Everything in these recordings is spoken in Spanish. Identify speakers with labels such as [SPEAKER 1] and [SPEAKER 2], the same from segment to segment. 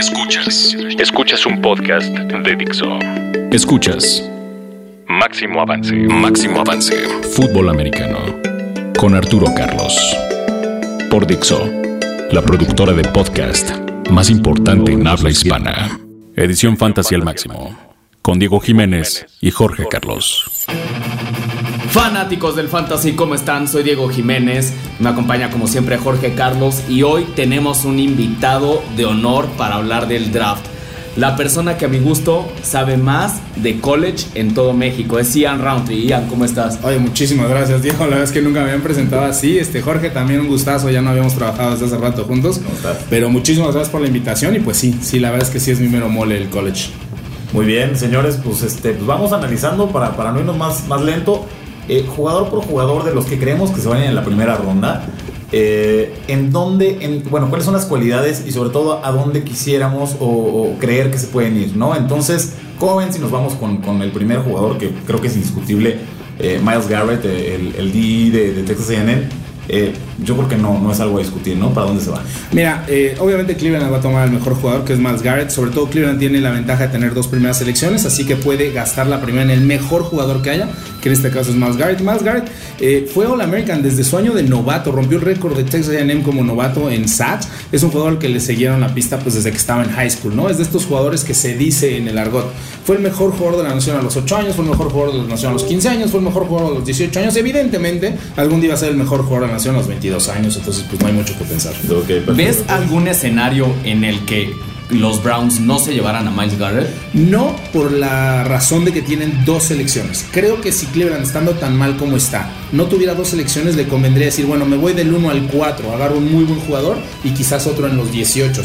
[SPEAKER 1] Escuchas. Escuchas un podcast de Dixo. Escuchas. Máximo avance. Máximo avance. Fútbol americano. Con Arturo Carlos. Por Dixo. La productora de podcast más importante en habla hispana. Edición Fantasy al máximo. Con Diego Jiménez y Jorge Carlos.
[SPEAKER 2] Fanáticos del Fantasy, ¿cómo están? Soy Diego Jiménez, me acompaña como siempre Jorge Carlos y hoy tenemos un invitado de honor para hablar del draft. La persona que a mi gusto sabe más de college en todo México es Ian Roundtree. Ian, ¿cómo estás?
[SPEAKER 3] Oye, muchísimas gracias, Diego. La verdad es que nunca me habían presentado así. Este, Jorge, también un gustazo. Ya no habíamos trabajado desde hace rato juntos.
[SPEAKER 2] ¿Cómo estás?
[SPEAKER 3] Pero muchísimas gracias por la invitación. Y pues sí, sí, la verdad es que sí es mi mero mole el college.
[SPEAKER 4] Muy bien, señores, pues este, pues vamos analizando para, para no irnos más, más lento. Eh, jugador por jugador de los que creemos que se vayan en la primera ronda. Eh, en dónde, en, bueno, cuáles son las cualidades y sobre todo a dónde quisiéramos o, creer que se pueden ir, ¿no? Entonces, ¿cómo ven si nos vamos con, el primer jugador que creo que es indiscutible? Eh, Miles Garrett, el, el DE de, Texas AM. Yo creo que no, no es algo a discutir, ¿no? ¿Para dónde se va?
[SPEAKER 3] Mira, obviamente Cleveland va a tomar al mejor jugador, que es Miles Garrett. Sobre todo Cleveland tiene la ventaja de tener dos primeras selecciones, así que puede gastar la primera en el mejor jugador que haya, que en este caso es Miles Garrett. Miles Garrett eh, fue All-American desde su año de novato, rompió el récord de Texas A&M como novato en sacks. Es un jugador al que le siguieron la pista pues desde que estaba en high school, ¿no? Es de estos jugadores que se dice en el argot. Fue el mejor jugador de la nación a los 8 años, fue el mejor jugador de la nación a los 15 años, fue el mejor jugador a los 18 años. Evidentemente, algún día va a ser el mejor jugador de la nación a los 22 años, entonces pues no hay mucho que pensar.
[SPEAKER 4] Okay,
[SPEAKER 2] ¿Ves algún escenario en el que los Browns no se llevaran a Miles Garrett?
[SPEAKER 3] No por la razón de que tienen dos selecciones. Creo que si Cleveland estando tan mal como está, no tuviera dos selecciones, le convendría decir, bueno, me voy del 1 al 4, agarro un muy buen jugador y quizás otro en los 18.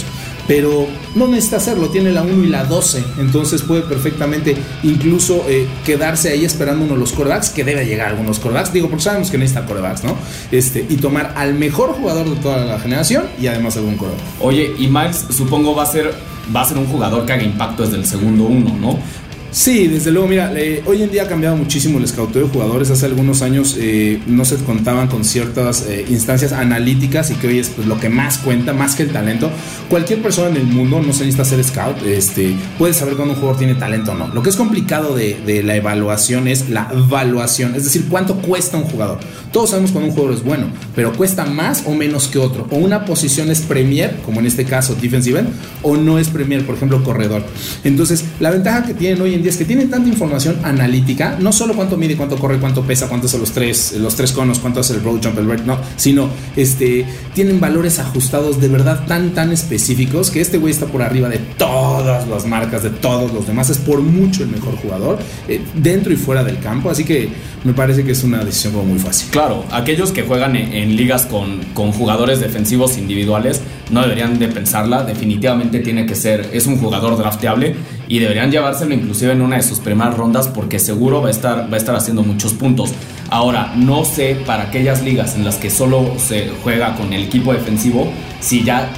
[SPEAKER 3] Pero no necesita hacerlo, tiene la 1 y la 12, entonces puede perfectamente incluso eh, quedarse ahí esperando uno de los corebacks, que debe llegar algunos corebacks, digo, porque sabemos que necesita corebacks, ¿no? Este, y tomar al mejor jugador de toda la generación y además algún coreback.
[SPEAKER 2] Oye, y Miles supongo va a ser, va a ser un jugador que haga impacto desde el segundo uno, ¿no?
[SPEAKER 3] Sí, desde luego, mira, eh, hoy en día ha cambiado muchísimo el scouteo de jugadores. Hace algunos años eh, no se contaban con ciertas eh, instancias analíticas y que hoy es pues, lo que más cuenta, más que el talento. Cualquier persona en el mundo, no se necesita ser scout, este, puede saber cuando un jugador tiene talento o no. Lo que es complicado de, de la evaluación es la evaluación, es decir, cuánto cuesta un jugador. Todos sabemos cuando un jugador es bueno, pero cuesta más o menos que otro. O una posición es premier, como en este caso defensive end, o no es premier, por ejemplo, corredor. Entonces, la ventaja que tienen hoy en es que tienen tanta información analítica, no solo cuánto mide, cuánto corre, cuánto pesa, cuántos son los tres, los tres conos, cuánto es el road jump, el break, no, sino este, tienen valores ajustados de verdad tan, tan específicos que este güey está por arriba de todas las marcas, de todos los demás, es por mucho el mejor jugador, eh, dentro y fuera del campo, así que me parece que es una decisión muy fácil.
[SPEAKER 2] Claro, aquellos que juegan en, en ligas con, con jugadores defensivos individuales no deberían de pensarla, definitivamente tiene que ser, es un jugador drafteable y deberían llevárselo inclusive en una de sus primeras rondas porque seguro va a estar, va a estar haciendo muchos puntos. Ahora, no sé para aquellas ligas en las que solo se juega con el equipo defensivo, si ya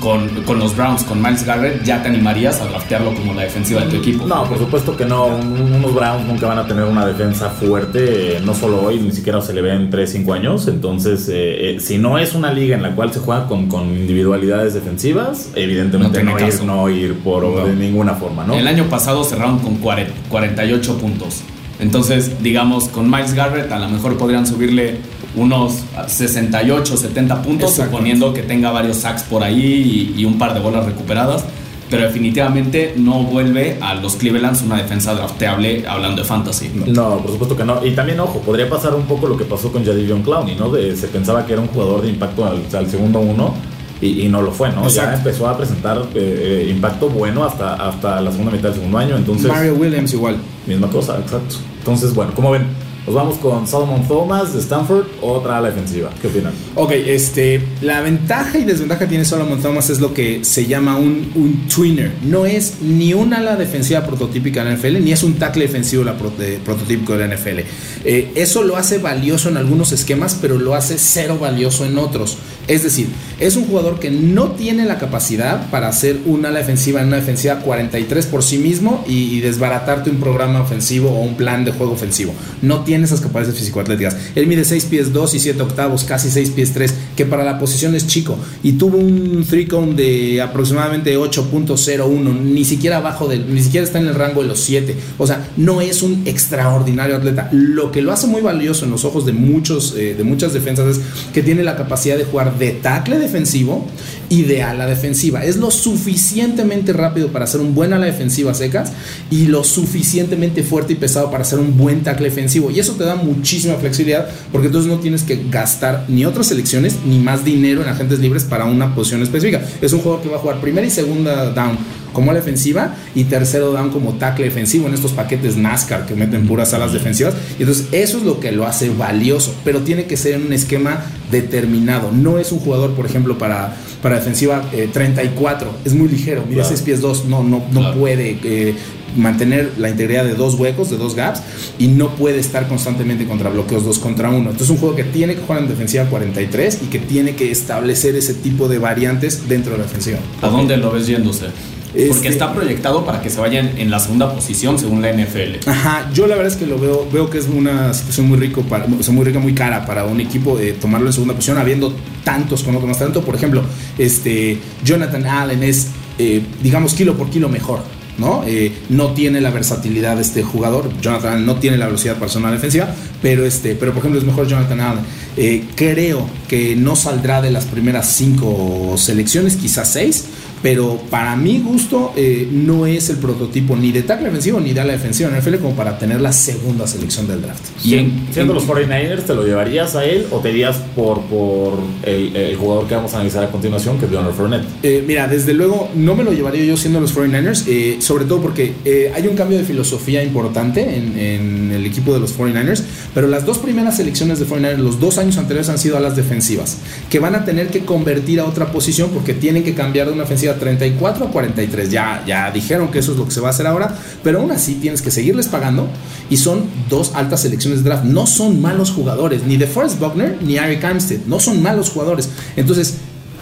[SPEAKER 2] con, con, los Browns, con Miles Garrett, ya te animarías a draftearlo como la defensiva de tu equipo.
[SPEAKER 4] No, por supuesto que no. Unos Browns nunca van a tener una defensa fuerte, no solo hoy, ni siquiera se le ve en 3-5 años. Entonces, eh, eh, si no es una liga en la cual se juega con, con individualidades defensivas, evidentemente no, no ir, no ir por no. de ninguna forma, ¿no?
[SPEAKER 2] El año pasado cerraron con 40, 48 puntos. Entonces, digamos, con Miles Garrett a lo mejor podrían subirle unos 68, 70 puntos, suponiendo que tenga varios sacks por ahí y, y, un par de bolas recuperadas. Pero definitivamente no vuelve a los Clevelands una defensa drafteable hablando de fantasy.
[SPEAKER 4] No, por supuesto que no. Y también, ojo, podría pasar un poco lo que pasó con Jadivion Clowney, ¿no? De, se pensaba que era un jugador de impacto al, al segundo uno y, y, no lo fue, ¿no? Exacto. Ya empezó a presentar eh, impacto bueno hasta, hasta la segunda mitad del segundo año. Entonces,
[SPEAKER 3] Mario Williams igual.
[SPEAKER 4] Misma cosa, exacto. Entonces, bueno, como ven, nos vamos con Solomon Thomas de Stanford, otra ala defensiva. ¿Qué opinan?
[SPEAKER 3] Ok, este, la ventaja y desventaja que tiene Solomon Thomas es lo que se llama un, un tweener. No es ni una ala defensiva prototípica de la NFL, ni es un tackle defensivo la pro, prototípico de la NFL. Eh, eso lo hace valioso en algunos esquemas, pero lo hace cero valioso en otros. Es decir, es un jugador que no tiene la capacidad para hacer una ala defensiva en una defensiva 43 por sí mismo y, y desbaratarte un programa ofensivo o un plan de juego ofensivo. No tiene tiene esas capacidades físico-atléticas. Él mide 6 pies 2 y 7 octavos, casi 6 pies 3, que para la posición es chico. Y tuvo un three cone de aproximadamente 8.01, ni siquiera abajo del, ni siquiera está en el rango de los 7. O sea, no es un extraordinario atleta. Lo que lo hace muy valioso en los ojos de muchos, eh, de muchas defensas es que tiene la capacidad de jugar de tackle defensivo y de ala defensiva. Es lo suficientemente rápido para hacer un buen ala defensiva secas y lo suficientemente fuerte y pesado para hacer un buen tackle defensivo. Y eso te da muchísima flexibilidad porque entonces no tienes que gastar ni otras selecciones ni más dinero en agentes libres para una posición específica. Es un jugador que va a jugar primera y segunda down como la defensiva y tercero down como tackle defensivo en estos paquetes NASCAR que meten puras alas defensivas. Y entonces eso es lo que lo hace valioso, pero tiene que ser en un esquema determinado. No es un jugador, por ejemplo, para, para defensiva 34, eh, es muy ligero, mira 6 pies 2, no, no, no puede. Eh, mantener la integridad de dos huecos, de dos gaps, y no puede estar constantemente contra bloqueos 2 contra 1. Entonces es un juego que tiene que jugar en defensiva 43 y que tiene que establecer ese tipo de variantes dentro de la defensiva.
[SPEAKER 2] ¿A dónde lo ves yéndose? Porque este está proyectado para que se vayan en la segunda posición según la NFL.
[SPEAKER 3] Ajá, yo la verdad es que lo veo, veo que es una situación muy rico para, muy rica, muy cara para un equipo de tomarlo en segunda posición, habiendo tantos con otro más tanto. Por ejemplo, este Jonathan Allen es, eh, digamos, kilo por kilo mejor. ¿no? Eh, no tiene la versatilidad de este jugador. Jonathan Allen no tiene la velocidad personal defensiva, pero, este, pero por ejemplo es mejor Jonathan Allen. Eh, creo que no saldrá de las primeras cinco selecciones, quizás seis, pero para mi gusto eh, no es el prototipo ni de tackle defensivo ni de ala defensiva en NFL como para tener la segunda selección del draft.
[SPEAKER 4] ¿Y siendo los 49ers, te lo llevarías a él o te irías por, por el, jugador que vamos a analizar a continuación, que es Leonard Fournette?
[SPEAKER 3] Eh, mira, desde luego no me lo llevaría yo siendo los 49ers, eh, sobre todo porque hay un cambio de filosofía importante en, en, el equipo de los 49ers, pero las dos primeras selecciones de 49ers, los dos años anteriores han sido alas defensivas, que van a tener que convertir a otra posición porque tienen que cambiar de una ofensiva 34 a 43. Ya, ya dijeron que eso es lo que se va a hacer ahora, pero aún así tienes que seguirles pagando y son dos altas selecciones de draft. No son malos jugadores, ni de Forrest Buckner ni Eric Armstead, no son malos jugadores. Entonces,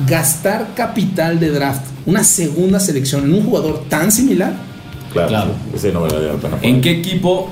[SPEAKER 3] gastar capital de draft, una segunda selección en un jugador tan similar.
[SPEAKER 4] Claro,
[SPEAKER 2] ¿En qué equipo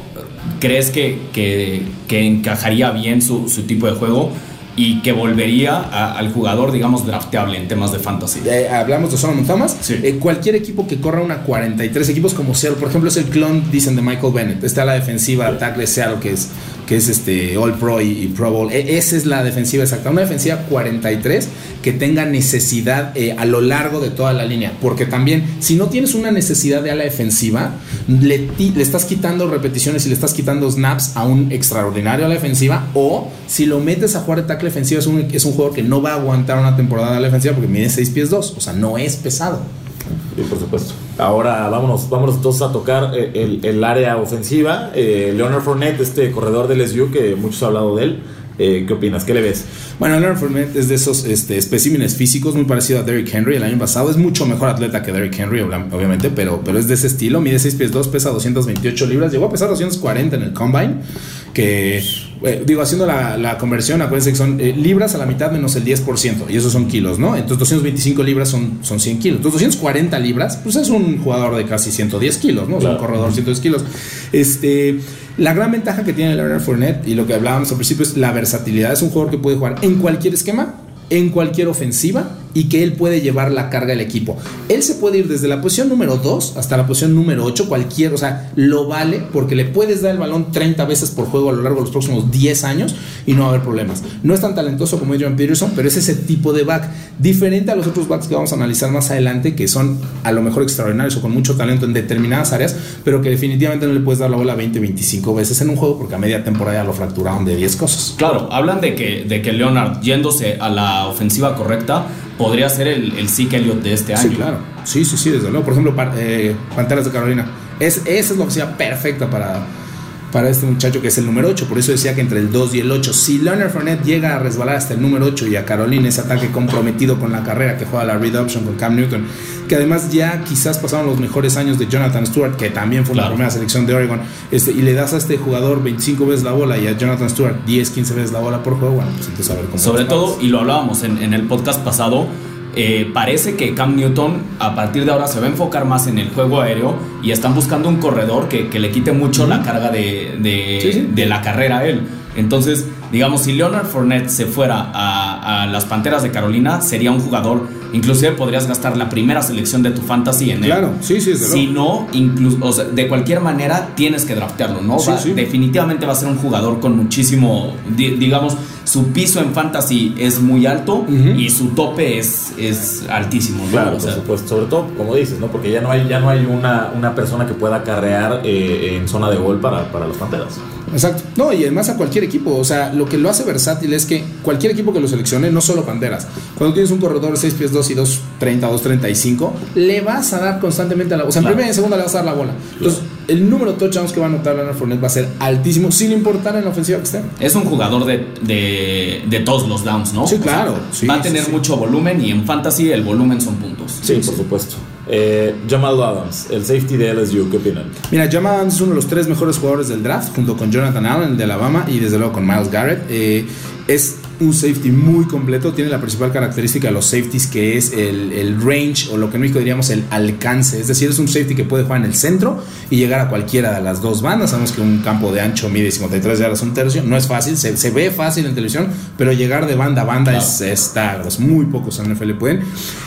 [SPEAKER 2] crees que, que, que encajaría bien su, su tipo de juego? y que volvería al jugador, digamos, drafteable en temas de fantasy.
[SPEAKER 3] Eh, hablamos de Solomon Thomas. Eh, cualquier equipo que corra una 43 equipos como Seattle, por ejemplo, es el clon, dicen, de Michael Bennett. Está la defensiva, tackle Seattle, que es que es este All Pro y, Pro Bowl. E, esa es la defensiva exacta. Una defensiva 43 que tenga necesidad eh, a lo largo de toda la línea. Porque también, si no tienes una necesidad de ala defensiva, le, estás quitando repeticiones y le estás quitando snaps a un extraordinario a la defensiva. O si lo metes a jugar de tackle defensivo, es un, es un jugador que no va a aguantar una temporada a la defensiva porque mide 6 pies 2. O sea, no es pesado.
[SPEAKER 4] Sí, por supuesto. Ahora vámonos, vámonos entonces a tocar eh, el, el área ofensiva. Eh, Leonard Fournette, este corredor del SU que muchos han hablado de él. Eh, ¿Qué opinas? ¿Qué le ves?
[SPEAKER 3] Bueno, Leonard Fournette es de esos este, especímenes físicos muy parecido a Derrick Henry el año pasado. Es mucho mejor atleta que Derrick Henry, obviamente, pero, pero es de ese estilo. Mide 6 pies 2, pesa 228 libras. Llegó a pesar 240 en el combine. Que, eh, digo, haciendo la, la, conversión, acuérdense que son eh, libras a la mitad menos el 10%. Y esos son kilos, ¿no? Entonces 225 libras son, son 100 kilos. Entonces 240 libras, pues es un jugador de casi 110 kilos, ¿no? Claro. Es un corredor de 110 kilos. Este. La gran ventaja que tiene Leonard Fournette y lo que hablábamos al principio es la versatilidad. Es un jugador que puede jugar en cualquier esquema, en cualquier ofensiva y que él puede llevar la carga del equipo. Él se puede ir desde la posición número 2 hasta la posición número 8, cualquier, o sea, lo vale porque le puedes dar el balón 30 veces por juego a lo largo de los próximos 10 años y no va a haber problemas. No es tan talentoso como Adrian Peterson, pero es ese tipo de back, diferente a los otros backs que vamos a analizar más adelante, que son a lo mejor extraordinarios o con mucho talento en determinadas áreas, pero que definitivamente no le puedes dar la bola 20, 25 veces en un juego porque a media temporada lo fracturaron de 10 cosas.
[SPEAKER 2] Claro, hablan de que, de que Leonard yéndose a la ofensiva correcta podría ser el, el Zeke Elliott de este año.
[SPEAKER 3] Sí, claro. Sí, sí, sí, desde luego. Por ejemplo, eh, Panteras de Carolina. Es, esa es la ofensiva perfecta para, para este muchacho que es el número 8. Por eso decía que entre el 2 y el 8. Si Leonard Fournette llega a resbalar hasta el número 8 y a Carolina ese ataque comprometido con la carrera que juega la read option con Cam Newton, que además ya quizás pasaron los mejores años de Jonathan Stewart, que también fue claro. la primera selección de Oregon, este, y le das a este jugador 25 veces la bola y a Jonathan Stewart 10, 15 veces la bola por juego, bueno, pues entonces a ver cómo.
[SPEAKER 2] Sobre todo, y lo hablábamos en, en el podcast pasado, eh, parece que Cam Newton a partir de ahora se va a enfocar más en el juego aéreo y están buscando un corredor que, le quite mucho la carga de, de, la carrera a él. Entonces, digamos, si Leonard Fournette se fuera a, las Panteras de Carolina, sería un jugador, inclusive podrías gastar la primera selección de tu fantasy en él.
[SPEAKER 3] Claro, sí, sí,
[SPEAKER 2] Si no, incluso, de cualquier manera tienes que draftearlo, ¿no? Definitivamente va a ser un jugador con muchísimo, digamos, su piso en fantasy es muy alto y su tope es, es altísimo.
[SPEAKER 4] Claro, por supuesto. Sobre todo, como dices, ¿no? Porque ya no hay, ya no hay una, una persona que pueda carrear eh, en zona de gol para, para los Panteras.
[SPEAKER 3] Exacto. No, y además a cualquier equipo. O sea, lo que lo hace versátil es que cualquier equipo que lo seleccione, no solo Panteras, cuando tienes un corredor 6 pies 2 y 2, 30, 2, 35, le vas a dar constantemente a la. O sea, en primera y en segunda le vas a dar la bola. Entonces, el número de touchdowns que va a anotar Leonard Fournette va a ser altísimo, sin importar en la ofensiva que esté.
[SPEAKER 2] Es un jugador de, de, todos los downs, ¿no?
[SPEAKER 3] Sí, claro.
[SPEAKER 2] va a tener mucho volumen y en fantasy el volumen son puntos.
[SPEAKER 4] Sí, por supuesto. Eh, Jamal Adams, el safety de LSU, ¿qué opinan?
[SPEAKER 3] Mira, Jamal Adams es uno de los tres mejores jugadores del draft, junto con Jonathan Allen de Alabama y desde luego con Miles Garrett. Eh, es un safety muy completo. Tiene la principal característica de los safeties que es el, range o lo que en México diríamos el alcance. Es decir, es un safety que puede jugar en el centro y llegar a cualquiera de las dos bandas. Sabemos que un campo de ancho mide 53 yardas un tercio. No es fácil, se, ve fácil en televisión, pero llegar de banda a banda es, está, muy pocos en NFL pueden.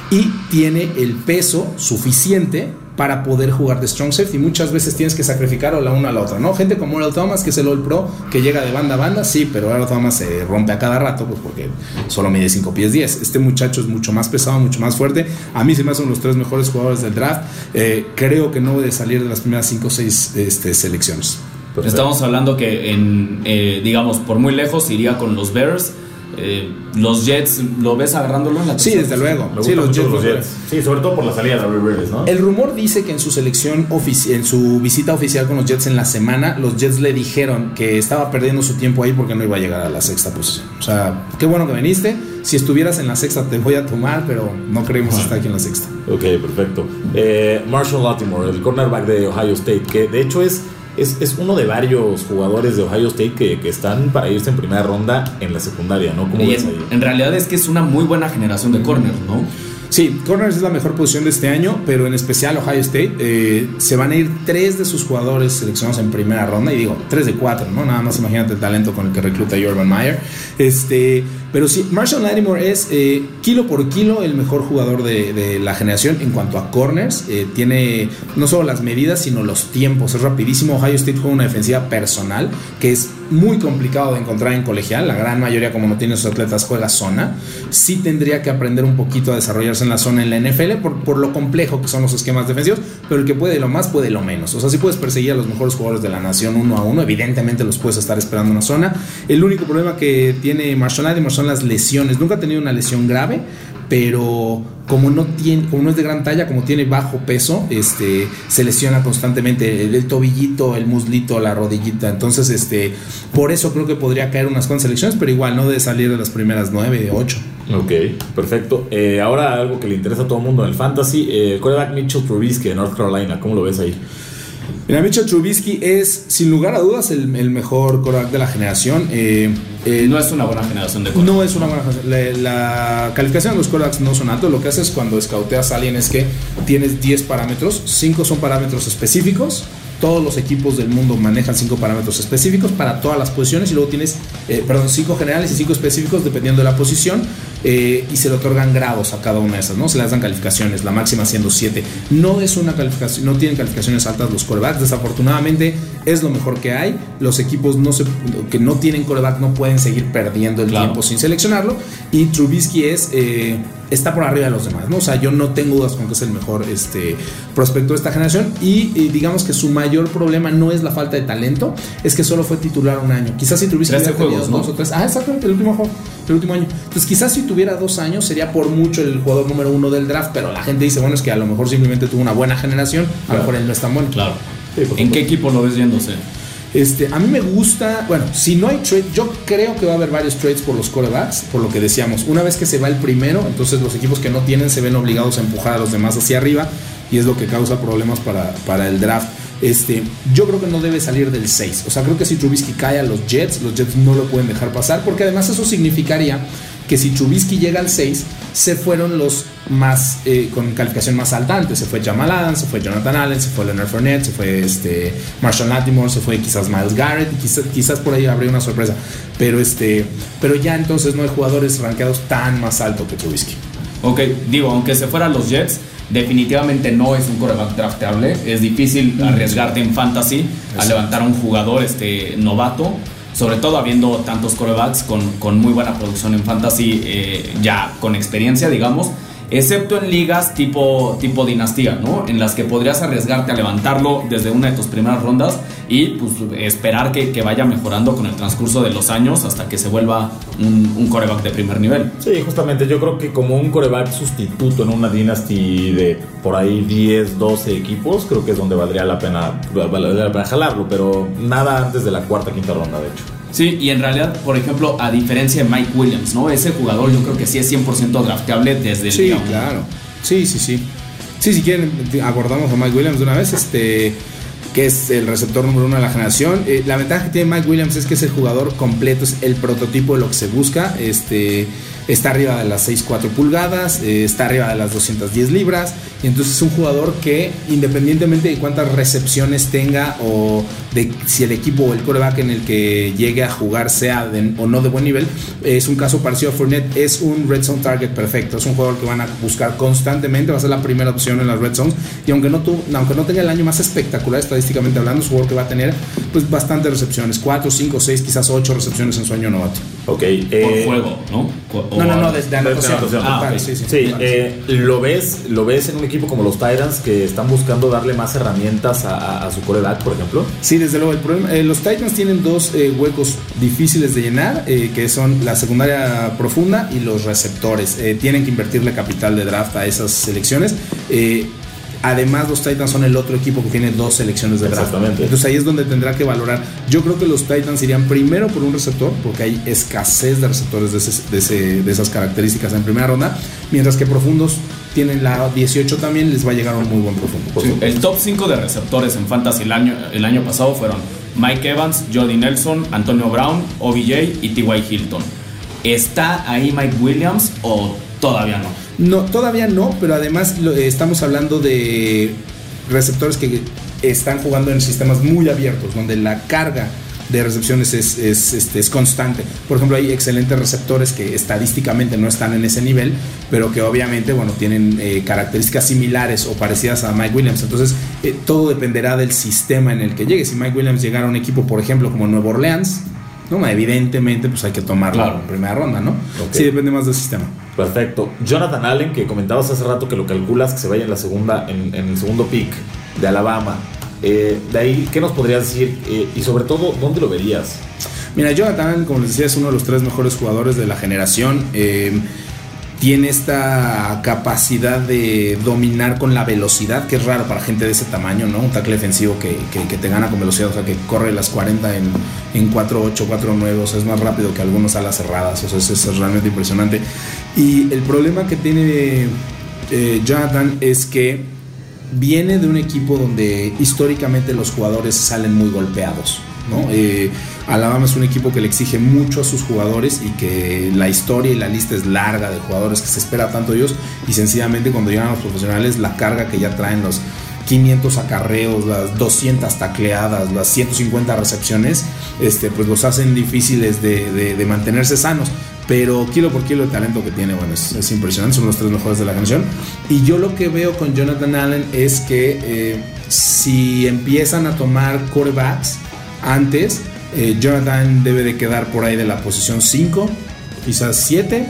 [SPEAKER 3] Y tiene el peso suficiente para poder jugar de strong safety. Muchas veces tienes que sacrificar a la una a la otra, ¿no? Gente como Earl Thomas, que es el All Pro, que llega de banda a banda, sí, pero Earl Thomas se rompe a cada rato, pues porque solo mide 5 pies 10. Este muchacho es mucho más pesado, mucho más fuerte. A mí se me hacen los tres mejores jugadores del draft. Eh, creo que no debe salir de las primeras 5 o 6 este, selecciones.
[SPEAKER 2] Estamos hablando que en, eh, digamos, por muy lejos iría con los Bears eh, los Jets, ¿lo ves agarrándolo en la
[SPEAKER 3] Sí, desde luego. Sí,
[SPEAKER 4] los Jets, Sí, sobre todo por la salida de Rivers, ¿no?
[SPEAKER 3] El rumor dice que en su selección en su visita oficial con los Jets en la semana, los Jets le dijeron que estaba perdiendo su tiempo ahí porque no iba a llegar a la sexta posición. O sea, qué bueno que viniste. Si estuvieras en la sexta te voy a tomar, pero no creemos estar aquí en la sexta.
[SPEAKER 4] Ok, perfecto. Eh, Marshall Latimore, el cornerback de Ohio State, que de hecho es es, es, uno de varios jugadores de Ohio State que, que, están para irse en primera ronda en la secundaria, ¿no?
[SPEAKER 2] ¿Cómo ves ahí? En realidad es que es una muy buena generación de corners, ¿no?
[SPEAKER 3] Sí, corners es la mejor posición de este año, pero en especial Ohio State eh, se van a ir tres de sus jugadores seleccionados en primera ronda, y digo, tres de cuatro, ¿no? Nada más imagínate el talento con el que recluta Urban Meyer. Este, pero sí, Marshall Lattimore es eh, kilo por kilo el mejor jugador de, la generación en cuanto a corners. Eh, tiene no solo las medidas, sino los tiempos. Es rapidísimo. Ohio State juega una defensiva personal que es muy complicado de encontrar en colegial. La gran mayoría, como no tiene sus atletas, juega zona. Sí tendría que aprender un poquito a desarrollarse en la zona en la NFL por, por lo complejo que son los esquemas defensivos. Pero el que puede lo más, puede lo menos. O sea, si puedes perseguir a los mejores jugadores de la nación uno a uno. Evidentemente los puedes estar esperando en una zona. El único problema que tiene Marshall Lattimore las lesiones. Nunca ha tenido una lesión grave, pero como no tiene, como no es de gran talla, como tiene bajo peso, este, se lesiona constantemente el, tobillito, el muslito, la rodillita. Entonces, este, por eso creo que podría caer unas cuantas selecciones, pero igual no debe salir de las primeras nueve, ocho.
[SPEAKER 4] Ok, perfecto. Eh, ahora algo que le interesa a todo el mundo en el fantasy, eh, quarterback Mitchell Trubisky de North Carolina, ¿cómo lo ves ahí?
[SPEAKER 3] Mira, Mitchell Trubisky es, sin lugar a dudas, el, mejor quarterback de la generación.
[SPEAKER 2] Eh, eh, no es una buena generación de
[SPEAKER 3] quarterbacks. No es una buena generación. La, calificación de los quarterbacks no son altos. Lo que haces cuando escauteas a alguien es que tienes 10 parámetros, 5 son parámetros específicos todos los equipos del mundo manejan cinco parámetros específicos para todas las posiciones y luego tienes, eh, perdón, cinco generales y cinco específicos dependiendo de la posición eh, y se le otorgan grados a cada una de esas, ¿no? Se les dan calificaciones, la máxima siendo 7. No es una calificación, no tienen calificaciones altas los corebacks, desafortunadamente es lo mejor que hay. Los equipos no se, que no tienen coreback no pueden seguir perdiendo el tiempo sin seleccionarlo y Trubisky es... Eh, está por arriba de los demás, ¿no? O sea, yo no tengo dudas con que es el mejor este, prospecto de esta generación y, digamos que su mayor problema no es la falta de talento, es que solo fue titular un año. Quizás si tuviese
[SPEAKER 2] juegos,
[SPEAKER 3] dos o tres, ah, exactamente, el último juego, el último año. Entonces, quizás si tuviera dos años sería por mucho el jugador número uno del draft, pero la gente dice, bueno, es que a lo mejor simplemente tuvo una buena generación, a lo mejor él no es tan bueno.
[SPEAKER 2] Claro. ¿En qué equipo lo ves yéndose?
[SPEAKER 3] Este, a mí me gusta, bueno, si no hay trade, yo creo que va a haber varios trades por los corebacks, por lo que decíamos. Una vez que se va el primero, entonces los equipos que no tienen se ven obligados a empujar a los demás hacia arriba y es lo que causa problemas para, para el draft. Este, yo creo que no debe salir del 6. O sea, creo que si Trubisky cae a los Jets, los Jets no lo pueden dejar pasar, porque además eso significaría que si Trubisky llega al 6, se fueron los más eh, con calificación más alta antes. Se fue Jamal Adams, se fue Jonathan Allen, se fue Leonard Fournette, se fue este, Marshall Latimore, se fue quizás Miles Garrett, quizás, quizás por ahí habría una sorpresa. Pero, este, pero ya entonces no hay jugadores rankeados tan más alto que Trubisky.
[SPEAKER 2] Ok, digo, aunque se fueran los Jets, definitivamente no es un coreback drafteable. Es difícil arriesgarte en fantasy a levantar a un jugador este, novato sobre todo habiendo tantos corebacks con, con muy buena producción en fantasy, eh, ya con experiencia, digamos, excepto en ligas tipo, tipo dinastía, ¿no? En las que podrías arriesgarte a levantarlo desde una de tus primeras rondas y pues, esperar que, que vaya mejorando con el transcurso de los años hasta que se vuelva un, un, coreback de primer nivel.
[SPEAKER 4] Sí, justamente yo creo que como un coreback sustituto en una dynasty de por ahí 10, 12 equipos, creo que es donde valdría la pena, valdría la pena jalarlo, pero nada antes de la cuarta, quinta ronda, de hecho.
[SPEAKER 2] Sí, y en realidad, por ejemplo, a diferencia de Mike Williams, ¿no? Ese jugador yo creo que sí es 100% drafteable desde el
[SPEAKER 3] sí,
[SPEAKER 2] día
[SPEAKER 3] claro. Sí, sí, sí. Sí, si quieren, abordamos a Mike Williams de una vez, este que es el receptor número uno de la generación. Eh, la ventaja que tiene Mike Williams es que es el jugador completo, es el prototipo de lo que se busca. Este, está arriba de las 6-4 pulgadas, eh, está arriba de las 210 libras, y entonces es un jugador que independientemente de cuántas recepciones tenga o de si el equipo o el coreback en el que llegue a jugar sea de, o no de buen nivel, es un caso parecido a Fournette, es un red zone target perfecto, es un jugador que van a buscar constantemente, va a ser la primera opción en las red zones, y aunque no, tu, aunque no tenga el año más espectacular estadísticamente hablando, es un jugador que va a tener pues bastantes recepciones, 4, 5, 6, quizás 8 recepciones en su año novato.
[SPEAKER 4] Ok.
[SPEAKER 2] Eh, Por juego, ¿no?
[SPEAKER 3] No, no, no, desde anotación.
[SPEAKER 4] Ah, okay. Sí, sí, sí eh, ¿lo, ves, ¿lo ves en un equipo como los Titans que están buscando darle más herramientas a, a su coreback, por ejemplo?
[SPEAKER 3] Sí, desde luego. El problema, eh, los Titans tienen dos eh, huecos difíciles de llenar, eh, que son la secundaria profunda y los receptores. Eh, tienen que invertirle capital de draft a esas selecciones. Además, los Titans son el otro equipo que tiene dos selecciones de draft.
[SPEAKER 4] Exactamente.
[SPEAKER 3] Entonces ahí es donde tendrá que valorar. Yo creo que los Titans irían primero por un receptor, porque hay escasez de receptores de, ese, de, ese, de esas características en primera ronda, mientras que profundos tienen la 18 también, les va a llegar un muy buen profundo.
[SPEAKER 2] Sí, el top 5 de receptores en Fantasy el año, el año pasado fueron Mike Evans, Jordi Nelson, Antonio Brown, OBJ y T.Y. Hilton. ¿Está ahí Mike Williams o todavía no?
[SPEAKER 3] No, todavía no, pero además lo, eh, estamos hablando de receptores que están jugando en sistemas muy abiertos, donde la carga de recepciones es, es, este, es, constante. Por ejemplo, hay excelentes receptores que estadísticamente no están en ese nivel, pero que obviamente bueno, tienen eh, características similares o parecidas a Mike Williams. Entonces, eh, todo dependerá del sistema en el que llegue. Si Mike Williams llegara a un equipo, por ejemplo, como Nueva Orleans, ¿no? evidentemente pues hay que tomarlo claro. en primera ronda, ¿no? Okay. Sí, depende más del sistema.
[SPEAKER 4] Perfecto. Jonathan Allen, que comentabas hace rato que lo calculas que se vaya en la segunda, en, el segundo pick de Alabama. Eh, de ahí, ¿qué nos podrías decir? Eh, y sobre todo, ¿dónde lo verías?
[SPEAKER 3] Mira, Jonathan, como les decía, es uno de los tres mejores jugadores de la generación. Eh, tiene esta capacidad de dominar con la velocidad, que es raro para gente de ese tamaño, ¿no? Un tackle defensivo que, que, que te gana con velocidad, o sea, que corre las 40 en, en 4.8, 4.9, o sea, es más rápido que algunos alas cerradas, o sea, eso es realmente impresionante. Y el problema que tiene eh, Jonathan es que viene de un equipo donde históricamente los jugadores salen muy golpeados. ¿no? Eh, Alabama es un equipo que le exige mucho a sus jugadores y que la historia y la lista es larga de jugadores que se espera tanto ellos y sencillamente cuando llegan a los profesionales la carga que ya traen los 500 acarreos, las 200 tacleadas, las 150 recepciones, este, pues los hacen difíciles de, de, de mantenerse sanos pero kilo por kilo el talento que tiene, bueno, es, es, impresionante, son los tres mejores de la canción. Y yo lo que veo con Jonathan Allen es que eh, si empiezan a tomar quarterbacks antes, eh, Jonathan debe de quedar por ahí de la posición 5, quizás 7.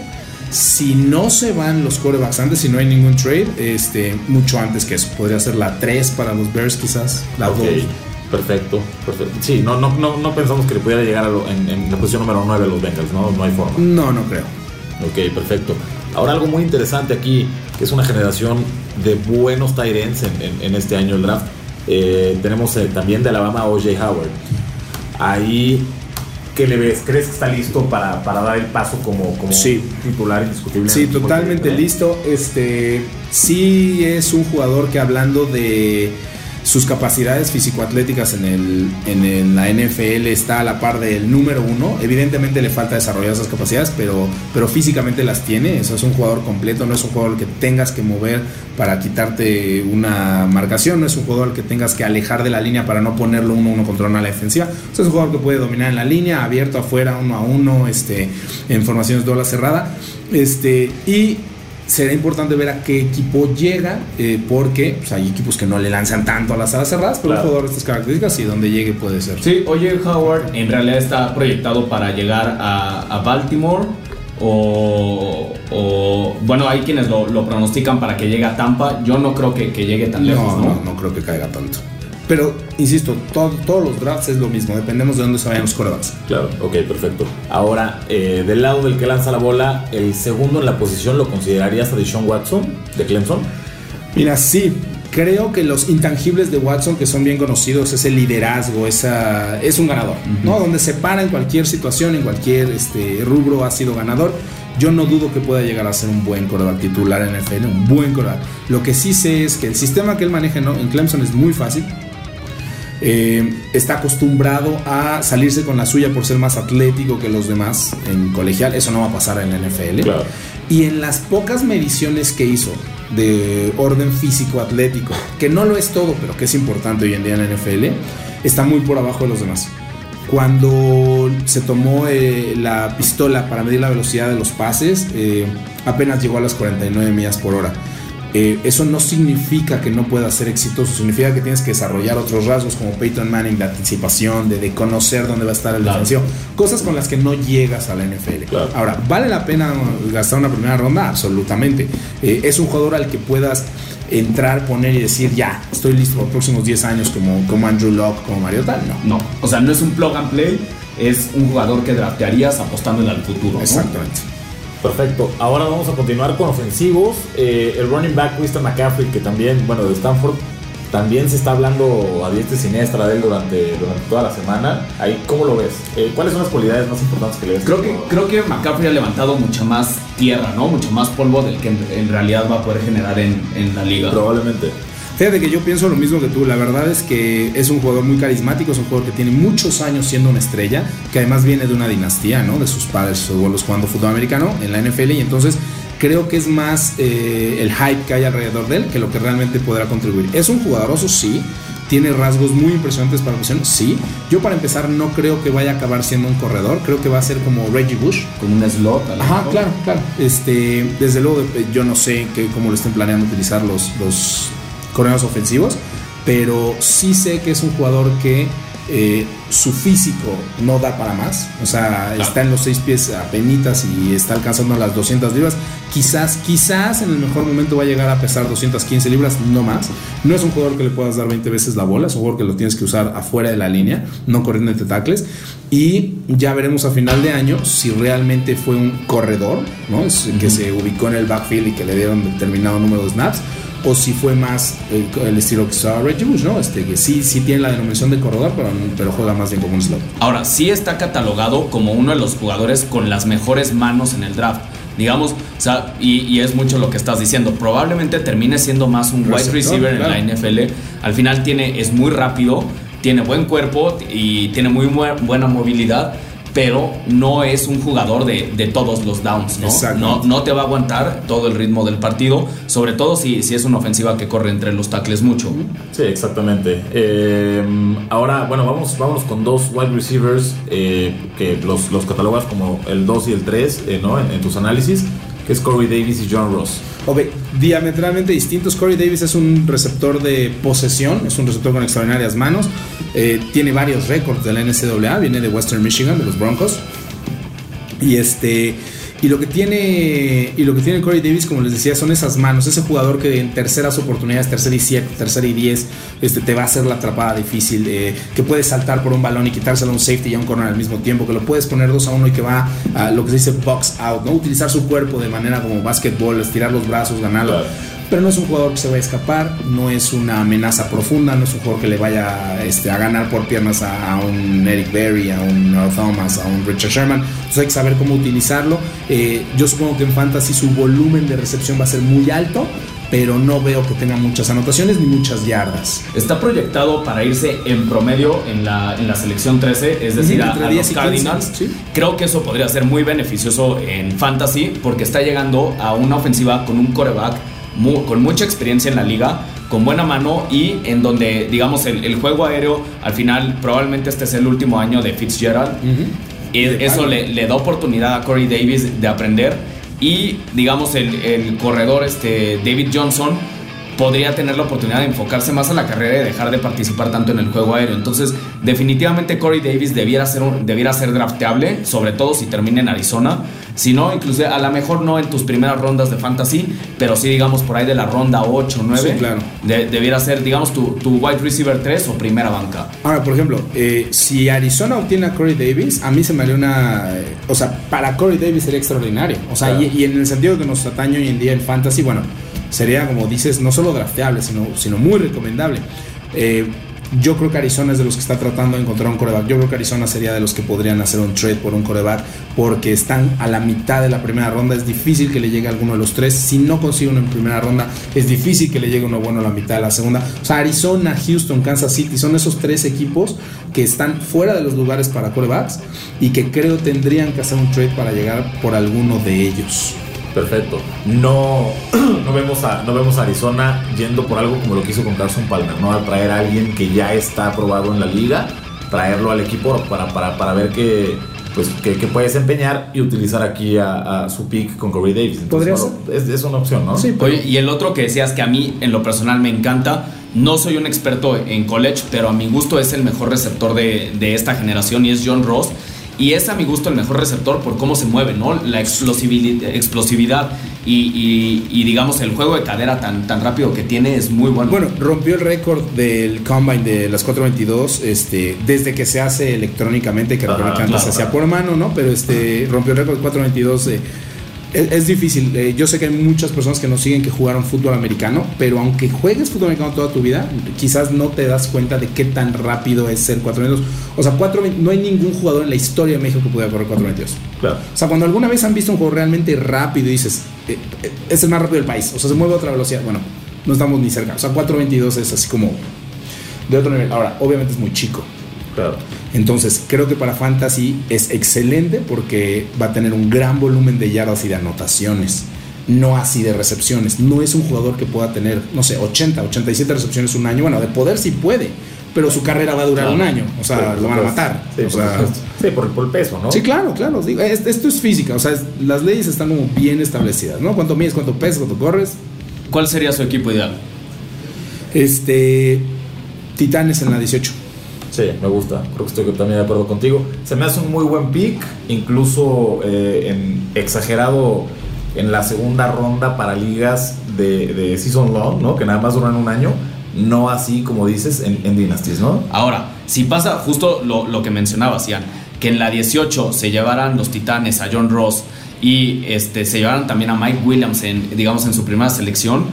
[SPEAKER 3] Si no se van los quarterbacks antes, si no hay ningún trade, este, mucho antes que eso. Podría ser la 3 para los Bears, quizás, la 2.
[SPEAKER 4] Okay. Perfecto, perfecto. Sí, no, no, no, no pensamos que le pudiera llegar lo, en, en, la posición número 9 a los Bengals, ¿no? No hay forma.
[SPEAKER 3] No, no creo.
[SPEAKER 4] Ok, perfecto. Ahora algo muy interesante aquí, que es una generación de buenos ends en, en, en este año el draft. Eh, tenemos eh, también de Alabama O.J. Howard. Ahí, ¿qué le ves? ¿Crees que está listo para, para dar el paso como, como
[SPEAKER 3] sí.
[SPEAKER 4] titular indiscutible?
[SPEAKER 3] Sí, totalmente listo. Este, sí es un jugador que hablando de sus capacidades físico-atléticas en, el, en la NFL está a la par del número uno. Evidentemente le falta desarrollar esas capacidades, pero, pero físicamente las tiene. Eso es un jugador completo, no es un jugador que tengas que mover para quitarte una marcación, no es un jugador que tengas que alejar de la línea para no ponerlo uno a uno contra una defensiva. es un jugador que puede dominar en la línea, abierto afuera, uno a uno, este, en formaciones ola cerrada. Este, y será importante ver a qué equipo llega, eh, porque pues, hay equipos que no le lanzan tanto a las alas cerradas, pero un jugador de estas características y donde llegue puede ser.
[SPEAKER 2] Sí, oye, Howard en realidad está proyectado para llegar a, Baltimore. O, bueno, hay quienes lo, pronostican para que llegue a Tampa. Yo no creo que, que llegue tan lejos.
[SPEAKER 3] No, no, no creo que caiga tanto. Pero, insisto, todos los drafts es lo mismo, dependemos de dónde se vayan los corebacks.
[SPEAKER 4] Claro, ok, perfecto. Ahora, eh, del lado del que lanza la bola, el segundo en la posición lo considerarías a Deshaun Watson de Clemson.
[SPEAKER 3] Mira, sí, creo que los intangibles de Watson, que son bien conocidos, ese liderazgo, esa, es un ganador, ¿no? Donde se para en cualquier situación, en cualquier este, rubro, ha sido ganador. Yo no dudo que pueda llegar a ser un buen coreback titular en el NFL, un buen coreback. Lo que sí sé es que el sistema que él maneja ¿no? en Clemson es muy fácil eh, está acostumbrado a salirse con la suya por ser más atlético que los demás en colegial. Eso no va a pasar en la NFL. Y en las pocas mediciones que hizo de orden físico atlético, que no lo es todo, pero que es importante hoy en día en la NFL, está muy por abajo de los demás. Cuando se tomó eh, la pistola para medir la velocidad de los pases, eh, apenas llegó a las 49 millas por hora. Eh, eso no significa que no pueda ser exitoso, significa que tienes que desarrollar otros rasgos como Peyton Manning de anticipación, de, conocer dónde va a estar el defensivo, cosas con las que no llegas a la NFL. Ahora, ¿vale la pena gastar una primera ronda? Absolutamente. Eh, es un jugador al que puedas entrar, poner y decir, ya, estoy listo para los próximos 10 años como, como Andrew Locke, como Mariota. No.
[SPEAKER 2] No, o sea, no es un plug and play, es un jugador que draftearías apostándole al futuro.
[SPEAKER 3] Exactamente.
[SPEAKER 4] Perfecto. Ahora vamos a continuar con ofensivos. Eh, el running back Winston McCaffrey, que también, bueno, de Stanford, también se está hablando a diestra y siniestra de él durante, durante toda la semana. Ahí, ¿cómo lo ves? Eh, ¿Cuáles son las cualidades más importantes que le ves?
[SPEAKER 2] Creo que, creo que McCaffrey ha levantado mucha más tierra, ¿no? Mucho más polvo del que en, realidad va a poder generar en, en la liga.
[SPEAKER 4] Probablemente.
[SPEAKER 3] Fíjate que yo pienso lo mismo que tú. La verdad es que es un jugador muy carismático, es un jugador que tiene muchos años siendo una estrella, que además viene de una dinastía, ¿no? De sus padres, sus abuelos jugando fútbol americano en la NFL y entonces creo que es más eh, el hype que hay alrededor de él que lo que realmente podrá contribuir. Es un jugadoroso, sí. Tiene rasgos muy impresionantes para la posición, sí. Yo para empezar no creo que vaya a acabar siendo un corredor, creo que va a ser como Reggie Bush.
[SPEAKER 2] Con un slot.
[SPEAKER 3] Ajá, claro, claro. Este, desde luego, eh, yo no sé que, cómo lo estén planeando utilizar los, los corredores ofensivos, pero sí sé que es un jugador que eh, su físico no da para más, o sea, está en los seis pies penitas y está alcanzando las 200 libras. Quizás, quizás en el mejor momento va a llegar a pesar 215 libras, no más. No es un jugador que le puedas dar 20 veces la bola, es un jugador que lo tienes que usar afuera de la línea, no corriendo entre tacles. Y ya veremos a final de año si realmente fue un corredor, ¿no? Es, que se ubicó en el backfield y que le dieron determinado número de snaps o si fue más el, estilo que usaba Reggie Bush, ¿no? Este, que sí, sí tiene la denominación de corredor, pero, pero juega más bien como un slot.
[SPEAKER 2] Ahora, sí está catalogado como uno de los jugadores con las mejores manos en el draft. Digamos, o sea, y, es mucho lo que estás diciendo. Probablemente termine siendo más un wide receiver en la NFL. Al final tiene, es muy rápido, tiene buen cuerpo y tiene muy buena movilidad pero no es un jugador de, de todos los downs, ¿no? ¿no? ¿no? te va a aguantar todo el ritmo del partido, sobre todo si, si es una ofensiva que corre entre los tackles mucho.
[SPEAKER 4] Sí, exactamente. Eh, ahora, bueno, vamos, vamos con dos wide receivers eh, que los, los catalogas como el 2 y el 3 eh, ¿no? en, tus análisis, que es Corey Davis y John Ross.
[SPEAKER 3] Ok, diametralmente distintos. Corey Davis es un receptor de posesión, es un receptor con extraordinarias manos. Eh, tiene varios récords de la NCAA, viene de Western Michigan, de los Broncos. Y este. Y lo que tiene y lo que tiene Corey Davis, como les decía, son esas manos, ese jugador que en terceras oportunidades, tercera y siete, tercera y diez, este, te va a hacer la atrapada difícil, eh, que puedes saltar por un balón y quitárselo a un safety y a un corner al mismo tiempo, que lo puedes poner dos a uno y que va a lo que se dice box out, no utilizar su cuerpo de manera como básquetbol, estirar los brazos, ganarlo pero no es un jugador que se vaya a escapar, no es una amenaza profunda, no es un jugador que le vaya este, a ganar por piernas a, un Eric Berry, a un Thomas, a un Richard Sherman. Entonces hay que saber cómo utilizarlo. Eh, yo supongo que en Fantasy su volumen de recepción va a ser muy alto pero no veo que tenga muchas anotaciones ni muchas yardas.
[SPEAKER 2] Está proyectado para irse en promedio en la, en la selección 13, es decir, a, los Cardinals. Creo que eso podría ser muy beneficioso en fantasy porque está llegando a una ofensiva con un coreback con mucha experiencia en la liga, con buena mano y en donde, digamos, el, juego aéreo, al final probablemente este es el último año de Fitzgerald. y eso le, le, da oportunidad a Corey Davis de aprender. Y, digamos, el, el corredor este, David Johnson podría tener la oportunidad de enfocarse más a la carrera y dejar de participar tanto en el juego aéreo. Entonces, definitivamente Corey Davis debiera ser, debiera ser drafteable, sobre todo si termina en Arizona. Si no, incluso a lo mejor no en tus primeras rondas de fantasy, pero sí, digamos, por ahí de la ronda 8 o 9, claro. debiera ser, digamos, tu, tu, wide receiver 3 o primera banca.
[SPEAKER 3] Ahora, por ejemplo, eh, si Arizona obtiene a Corey Davis, a mí se me haría una. Eh, o sea, para Corey Davis sería extraordinario. O sea, y, y en el sentido que nos atañe hoy en día el fantasy, bueno sería, como dices, no solo drafteable, sino, sino muy recomendable. Eh, yo creo que Arizona es de los que está tratando de encontrar un coreback. Yo creo que Arizona sería de los que podrían hacer un trade por un coreback porque están a la mitad de la primera ronda. Es difícil que le llegue alguno de los tres. Si no consigue uno en primera ronda, es difícil que le llegue uno bueno a la mitad de la segunda. O sea, Arizona, Houston, Kansas City son esos tres equipos que están fuera de los lugares para corebacks y que creo tendrían que hacer un trade para llegar por alguno de ellos.
[SPEAKER 4] Perfecto. No, no, vemos a, no vemos a Arizona yendo por algo como lo que hizo con Carson Palmer, ¿no? Al traer a alguien que ya está aprobado en la liga, traerlo al equipo para, para, para ver que, pues, que, puede desempeñar y utilizar aquí a, su pick con Corey Davis.
[SPEAKER 3] ¿Podría ser?
[SPEAKER 4] Es, una opción, ¿no?
[SPEAKER 2] Sí. Oye, y el otro que decías que a mí en lo personal me encanta, no soy un experto en college, pero a mi gusto es el mejor receptor de, de esta generación y es John Ross y es a mi gusto el mejor receptor por cómo se mueve, ¿no? La explosividad, y, digamos el juego de cadera tan, tan rápido que tiene es muy bueno.
[SPEAKER 3] Bueno, rompió el récord del combine de las 422 este, desde que se hace electrónicamente, que antes se hacía por mano, ¿no? Pero este rompió el récord de 422 de es, difícil. Eh, yo sé que hay muchas personas que nos siguen que jugaron fútbol americano, pero aunque juegues fútbol americano toda tu vida, quizás no te das cuenta de qué tan rápido es ser 422. O sea, 4, no hay ningún jugador en la historia de México que pueda correr 422. Claro. O sea, cuando alguna vez han visto un juego realmente rápido y dices, eh, eh, es el más rápido del país, o sea, se mueve a otra velocidad. Bueno, no estamos ni cerca. O sea, 422 es así como de otro nivel. Ahora, obviamente es muy chico. Claro. Entonces, creo que para Fantasy es excelente porque va a tener un gran volumen de yardas y de anotaciones. No así de recepciones. No es un jugador que pueda tener, no sé, 80, 87 recepciones un año. Bueno, de poder sí puede, pero su carrera va a durar un año. O sea, lo van a matar.
[SPEAKER 4] Sí, por, el peso, ¿no?
[SPEAKER 3] Sí, claro, claro. esto es física. O sea, las leyes están como bien establecidas, ¿no? ¿Cuánto mides, cuánto pesas, cuánto corres?
[SPEAKER 2] ¿Cuál sería su equipo ideal?
[SPEAKER 3] Este. Titanes en la 18.
[SPEAKER 4] Sí, me gusta. Creo que estoy también de acuerdo contigo. Se me hace un muy buen pick, incluso eh, en exagerado en la segunda ronda para ligas de, season long, ¿no? Que nada más duran un año. No así como dices en, en Dynasties, ¿no?
[SPEAKER 2] Ahora, si pasa justo lo, que mencionabas, Ian, que en la 18 se llevaran los Titanes a John Ross y este, se llevaran también a Mike Williams en, digamos, en su primera selección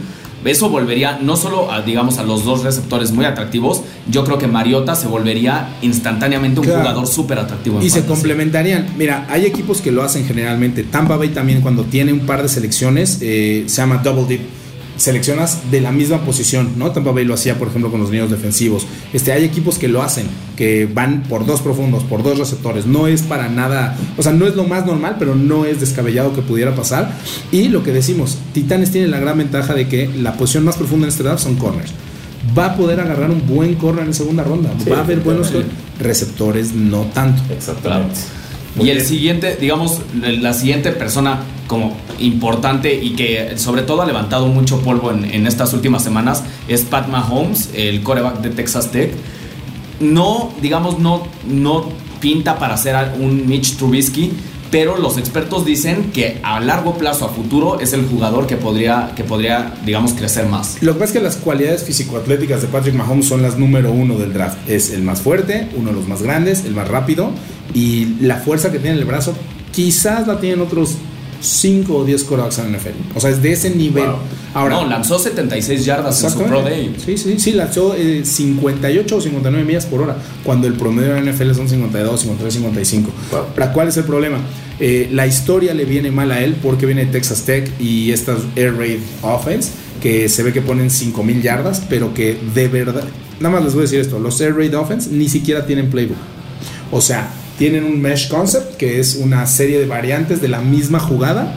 [SPEAKER 2] eso volvería no solo a, digamos, a los dos receptores muy atractivos, yo creo que Mariota se volvería instantáneamente un jugador súper atractivo.
[SPEAKER 3] Y se complementarían. Mira, hay equipos que lo hacen generalmente. Tampa Bay también cuando tiene un par de selecciones eh, se llama double dip seleccionas de la misma posición, ¿no? Tampa Bay lo hacía, por ejemplo, con los niños defensivos. Este, hay equipos que lo hacen, que van por dos profundos, por dos receptores. No es para nada, o sea, no es lo más normal, pero no es descabellado que pudiera pasar. Y lo que decimos, Titanes tiene la gran ventaja de que la posición más profunda en este draft son corners. Va a poder agarrar un buen corner en segunda ronda. Va a haber buenos receptores, no tanto.
[SPEAKER 2] Exactamente. Y el siguiente, digamos, la siguiente persona como importante y que sobre todo ha levantado mucho polvo en, estas últimas semanas es Pat Mahomes, el coreback de Texas Tech. No, digamos, no, no pinta para ser un Mitch Trubisky, pero los expertos dicen que a largo plazo, a futuro, es el jugador que podría, que podría digamos, crecer más.
[SPEAKER 3] Lo que pasa es que las cualidades físico-atléticas de Patrick Mahomes son las número uno del draft. Es el más fuerte, uno de los más grandes, el más rápido, y la fuerza que tiene en el brazo quizás la tienen otros 5 o 10 corebacks en NFL. O sea, es de ese nivel.
[SPEAKER 2] Ahora, no, lanzó 76 yardas en su Pro Day.
[SPEAKER 3] Sí, sí, sí, lanzó 58 eh, o 59 millas por hora, cuando el promedio de la NFL son 52, 53, 55. ¿Para cuál es el problema? Eh, la historia le viene mal a él porque viene de Texas Tech y estas Air Raid Offense, que se ve que ponen 5000 yardas, pero que de verdad, nada más les voy a decir esto, los Air Raid Offense ni siquiera tienen playbook. O sea, tienen un mesh concept, que es una serie de variantes de la misma jugada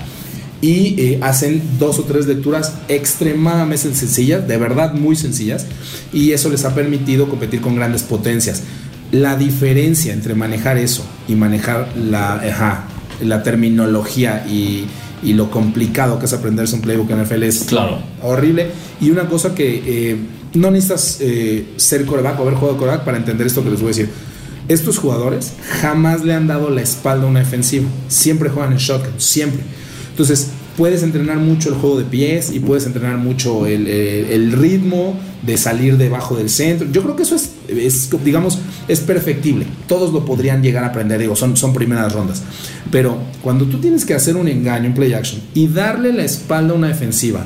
[SPEAKER 3] y eh, hacen dos o tres lecturas extremadamente sencillas, de verdad muy sencillas, y eso les ha permitido competir con grandes potencias. La diferencia entre manejar eso y manejar la, la terminología y, lo complicado que es aprenderse un playbook en NFL es
[SPEAKER 2] claro.
[SPEAKER 3] horrible. Y una cosa que eh, no necesitas eh, ser coreback o haber jugado coreback para entender esto que les voy a decir estos jugadores jamás le han dado la espalda a una defensiva. Siempre juegan en shotgun, siempre. Entonces, puedes entrenar mucho el juego de pies y puedes entrenar mucho el, ritmo de salir debajo del centro. Yo creo que eso es, es, digamos, es perfectible. Todos lo podrían llegar a aprender, digo, son, son primeras rondas. Pero cuando tú tienes que hacer un engaño, en play action, y darle la espalda a una defensiva,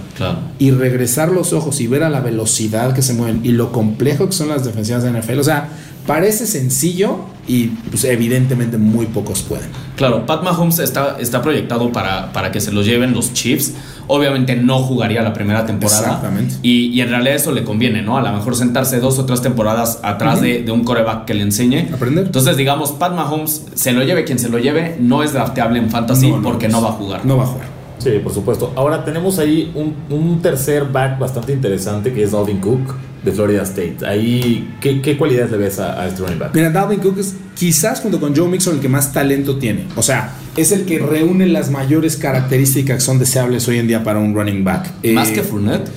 [SPEAKER 3] y regresar los ojos y ver a la velocidad que se mueven y lo complejo que son las defensivas de NFL, o sea, Parece sencillo y pues evidentemente muy pocos pueden.
[SPEAKER 2] Claro, Pat Mahomes está, está proyectado para, para que se lo lleven los Chiefs. Obviamente no jugaría la primera temporada.
[SPEAKER 3] Exactamente.
[SPEAKER 2] Y, en realidad eso le conviene, ¿no? A lo mejor sentarse dos o tres temporadas atrás de, un coreback que le enseñe.
[SPEAKER 3] Aprender.
[SPEAKER 2] Entonces, digamos, Pat Mahomes, se lo lleve quien se lo lleve, no es drafteable en fantasy porque no va a jugar.
[SPEAKER 3] No va a jugar.
[SPEAKER 4] Sí, por supuesto. Ahora tenemos ahí un, un tercer back bastante interesante que es Dalvin Cook de Florida State. Ahí, ¿qué, cualidades le ves a, este running back?
[SPEAKER 3] Mira, Dalvin Cook es quizás junto con Joe Mixon el que más talento tiene. O sea, es el que reúne las mayores características que son deseables hoy en día para un running back.
[SPEAKER 2] ¿Más que eh, Fournette?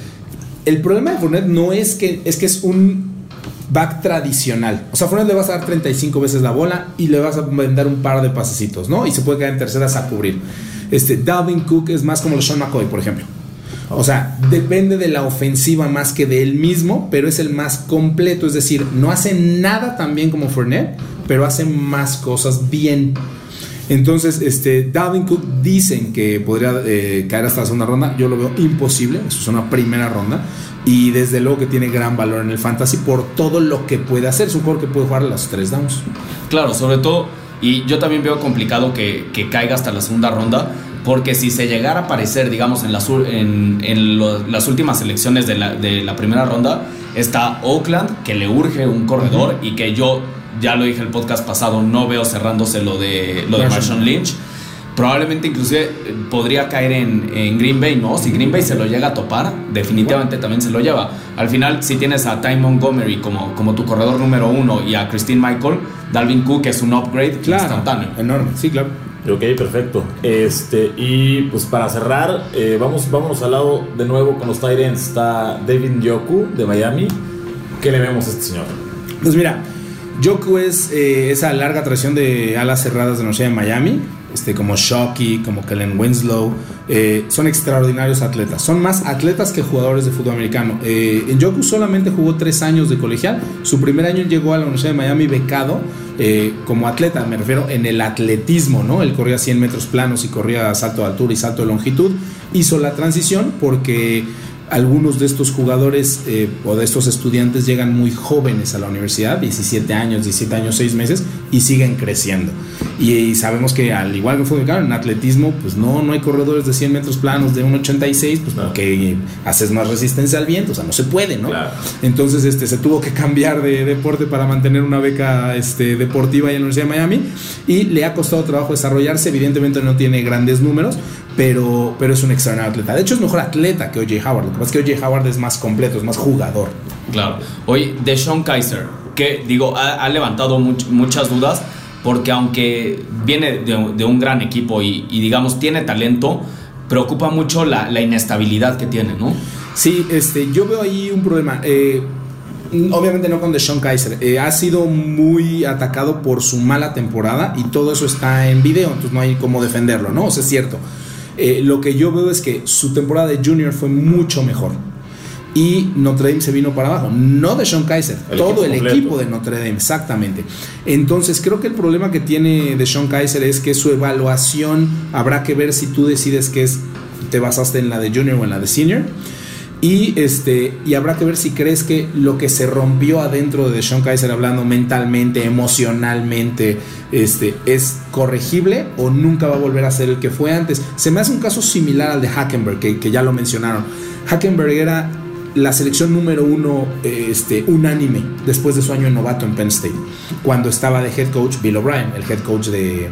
[SPEAKER 3] El problema de Fournette no es que es que es un back tradicional. O sea, Fournette le vas a dar 35 veces la bola y le vas a vender un par de pasecitos, ¿no? Y se puede quedar en terceras a cubrir. Este, Dalvin Cook es más como los Sean McCoy, por ejemplo. O sea, depende de la ofensiva más que de él mismo, pero es el más completo. Es decir, no hace nada tan bien como Fournette, pero hace más cosas bien. Entonces, este, Dalvin Cook dicen que podría eh, caer hasta la segunda ronda. Yo lo veo imposible. Eso es una primera ronda. Y desde luego que tiene gran valor en el fantasy por todo lo que puede hacer. Es un jugador que puede jugar las tres downs.
[SPEAKER 2] Claro, sobre todo. Y yo también veo complicado que, que caiga hasta la segunda ronda porque si se llegara a aparecer, digamos, en las, en, las últimas elecciones de la, primera ronda, está Oakland, que le urge un corredor y que yo, ya lo dije el podcast pasado, no veo cerrándose lo de, lo de Marshawn Lynch. Probablemente inclusive eh, podría caer en, Green Bay, ¿no? Si Green Bay se lo llega a topar, definitivamente también se lo lleva. Al final, si tienes a Ty Montgomery como, como tu corredor número uno y a Christine Michael, Dalvin Cook es un upgrade instantáneo.
[SPEAKER 3] Enorme, sí, claro.
[SPEAKER 4] Ok, perfecto. Este, y pues para cerrar, eh, vamos, vámonos al lado de nuevo con los Tyrants. Está David Yoku de Miami. ¿Qué le vemos a este señor?
[SPEAKER 3] Pues mira, Yoku es eh, esa larga tradición de alas cerradas de la Universidad de Miami este, como Shockey, como Kellen Winslow, eh, son extraordinarios atletas. Son más atletas que jugadores de fútbol americano. Eh, en Yoku solamente jugó tres años de colegial. Su primer año llegó a la Universidad de Miami becado eh, como atleta, me refiero en el atletismo, ¿no? Él corría 100 metros planos y corría salto de altura y salto de longitud. Hizo la transición porque algunos de estos jugadores eh, o de estos estudiantes llegan muy jóvenes a la universidad, 17 años, 17 años, 6 meses, y siguen creciendo. Y, sabemos que al igual que fue en atletismo, pues no, no hay corredores de 100 metros planos de 1,86, pues porque haces más resistencia al viento, o sea, no se puede, ¿no? Entonces este, se tuvo que cambiar de deporte para mantener una beca este, deportiva en la Universidad de Miami y le ha costado trabajo desarrollarse, evidentemente no tiene grandes números, pero, pero es un extraordinario atleta. De hecho, es mejor atleta que O.J. Howard. Lo que pasa es que O.J. Howard es más completo, es más jugador.
[SPEAKER 2] Claro. Hoy, de Sean Kaiser, que digo, ha, levantado muchas dudas, porque aunque viene de, un gran equipo y, digamos tiene talento, preocupa mucho la, inestabilidad que tiene, ¿no?
[SPEAKER 3] Sí, este, yo veo ahí un problema. Eh, obviamente no con Deshaun Kaiser. Eh, ha sido muy atacado por su mala temporada y todo eso está en video, entonces no hay cómo defenderlo, ¿no? O sea, es cierto. Eh, lo que yo veo es que su temporada de junior fue mucho mejor. y Notre Dame se vino para abajo. No de Sean Kaiser, todo el equipo de Notre Dame, exactamente. Entonces creo que el problema que tiene de Sean Kaiser es que su evaluación habrá que ver si tú decides que es, te basaste en la de junior o en la de senior. Y, este, y habrá que ver si crees que lo que se rompió adentro de Sean Kaiser, hablando mentalmente, emocionalmente, este, es corregible o nunca va a volver a ser el que fue antes. Se me hace un caso similar al de Hackenberg, que, que ya lo mencionaron. Hackenberg era la selección número uno este, unánime después de su año novato en Penn State, cuando estaba de head coach Bill O'Brien, el head coach de,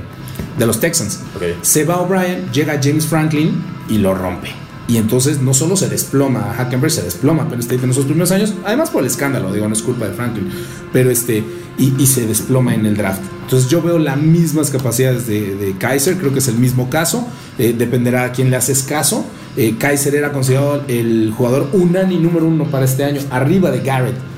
[SPEAKER 3] de los Texans. Se va O'Brien, llega James Franklin y lo rompe. Y entonces no solo se desploma Hackenberg, se desploma Penn State en esos primeros años, además por el escándalo, digo, no es culpa de Franklin, pero este, y, se desploma en el draft. Entonces yo veo las mismas capacidades de, Kaiser, creo que es el mismo caso, eh, dependerá a quién le haces caso. Eh, Kaiser era considerado el jugador unánime número uno para este año, arriba de Garrett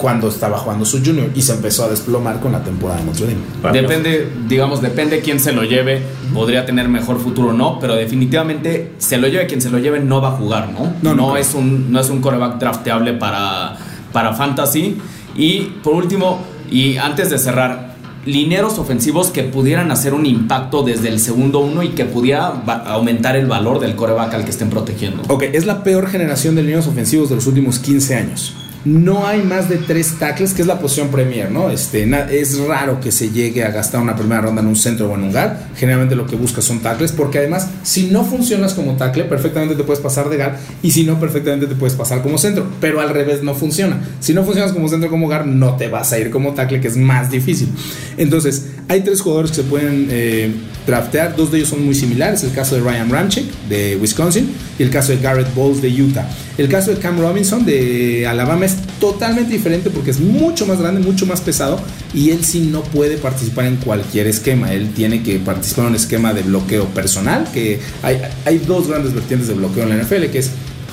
[SPEAKER 3] cuando estaba jugando su junior y se empezó a desplomar con la temporada de Notre
[SPEAKER 2] Dame. Depende, digamos, depende quién se lo lleve, podría tener mejor futuro o no, pero definitivamente se lo lleve quien se lo lleve no va a jugar, ¿no? No, no, es un no es un coreback drafteable para para fantasy y por último y antes de cerrar lineros ofensivos que pudieran hacer un impacto desde el segundo uno y que pudiera aumentar el valor del coreback al que estén protegiendo.
[SPEAKER 3] Ok, es la peor generación de lineros ofensivos de los últimos 15 años no hay más de tres tackles, que es la posición premier, ¿no? Este, es raro que se llegue a gastar una primera ronda en un centro o en un guard. Generalmente lo que buscas son tackles, porque además, si no funcionas como tackle, perfectamente te puedes pasar de guard, y si no, perfectamente te puedes pasar como centro. Pero al revés no funciona. Si no funcionas como centro o como guard, no te vas a ir como tackle, que es más difícil. Entonces, hay tres jugadores que se pueden eh, draftear, dos de ellos son muy similares, el caso de Ryan Ramchick de Wisconsin y el caso de Garrett Bowles de Utah. El caso de Cam Robinson de Alabama es totalmente diferente porque es mucho más grande, mucho más pesado y él sí no puede participar en cualquier esquema, él tiene que participar en un esquema de bloqueo personal, que hay, hay dos grandes vertientes de bloqueo en la NFL, que es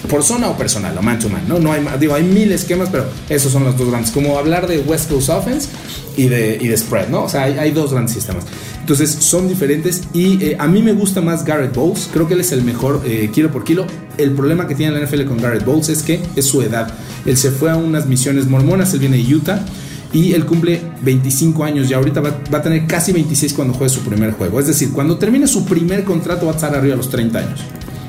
[SPEAKER 3] por zona o personal, o man to man, ¿no? no hay, digo, hay mil esquemas, pero esos son los dos grandes. Como hablar de West Coast Offense y de, y de spread, ¿no? O sea, hay, dos grandes sistemas. Entonces, son diferentes y eh, a mí me gusta más Garrett Bowles. Creo que él es el mejor eh, kilo por kilo. El problema que tiene la NFL con Garrett Bowles es que es su edad. Él se fue a unas misiones mormonas, él viene de Utah y él cumple 25 años y ahorita va, a tener casi 26 cuando juegue su primer juego. Es decir, cuando termine su primer contrato va a estar arriba de los 30 años.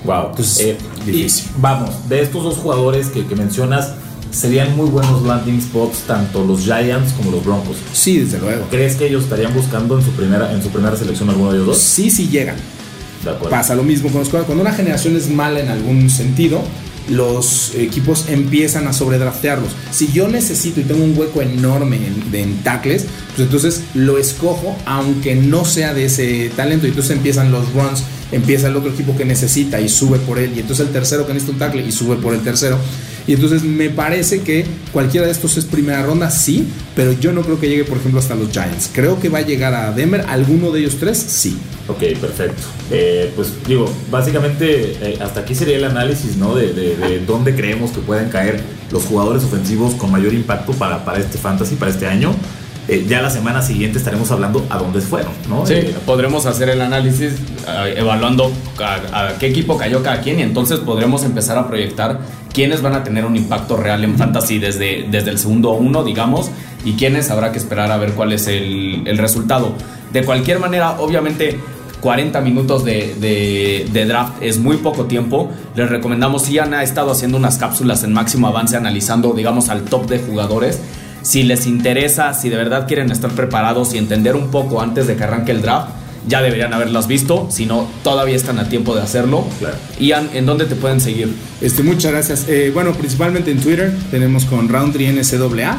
[SPEAKER 4] Wow. Entonces, eh, difícil. vamos, de estos dos jugadores que, que, mencionas, serían muy buenos landing spots tanto los Giants como los Broncos.
[SPEAKER 3] Sí, desde luego.
[SPEAKER 4] ¿Crees que ellos estarían buscando en su primera, en su primera selección alguno de ellos dos?
[SPEAKER 3] Sí, sí llegan. Pasa lo mismo con los Cuando una generación es mala en algún sentido, los equipos empiezan a sobredraftearlos. Si yo necesito y tengo un hueco enorme en, en, tackles, pues entonces lo escojo aunque no sea de ese talento. Y entonces empiezan los runs empieza el otro equipo que necesita y sube por él, y entonces el tercero que necesita un tackle y sube por el tercero. Y entonces me parece que cualquiera de estos es primera ronda, sí, pero yo no creo que llegue, por ejemplo, hasta los Giants. Creo que va a llegar a Denver, alguno de ellos tres, sí.
[SPEAKER 4] Ok, perfecto. Eh, pues digo, básicamente eh, hasta aquí sería el análisis, ¿no? De, de, dónde creemos que pueden caer los jugadores ofensivos con mayor impacto para, para este fantasy, para este año. Eh, ya la semana siguiente estaremos hablando a dónde fueron, ¿no?
[SPEAKER 2] Sí, eh, podremos hacer el análisis eh, evaluando a, qué equipo cayó cada quien y entonces podremos empezar a proyectar quiénes van a tener un impacto real en fantasy desde, desde el segundo uno, digamos, y quiénes habrá que esperar a ver cuál es el, el resultado. De cualquier manera, obviamente 40 minutos de, de, de, draft es muy poco tiempo. Les recomendamos, si han estado haciendo unas cápsulas en máximo avance analizando, digamos, al top de jugadores. Si les interesa, si de verdad quieren estar preparados y entender un poco antes de que arranque el draft, ya deberían haberlas visto, si no, todavía están a tiempo de hacerlo. Claro. Ian, ¿en dónde te pueden seguir?
[SPEAKER 3] Este, muchas gracias. Eh, bueno, principalmente en Twitter tenemos con Roundtree NCAA,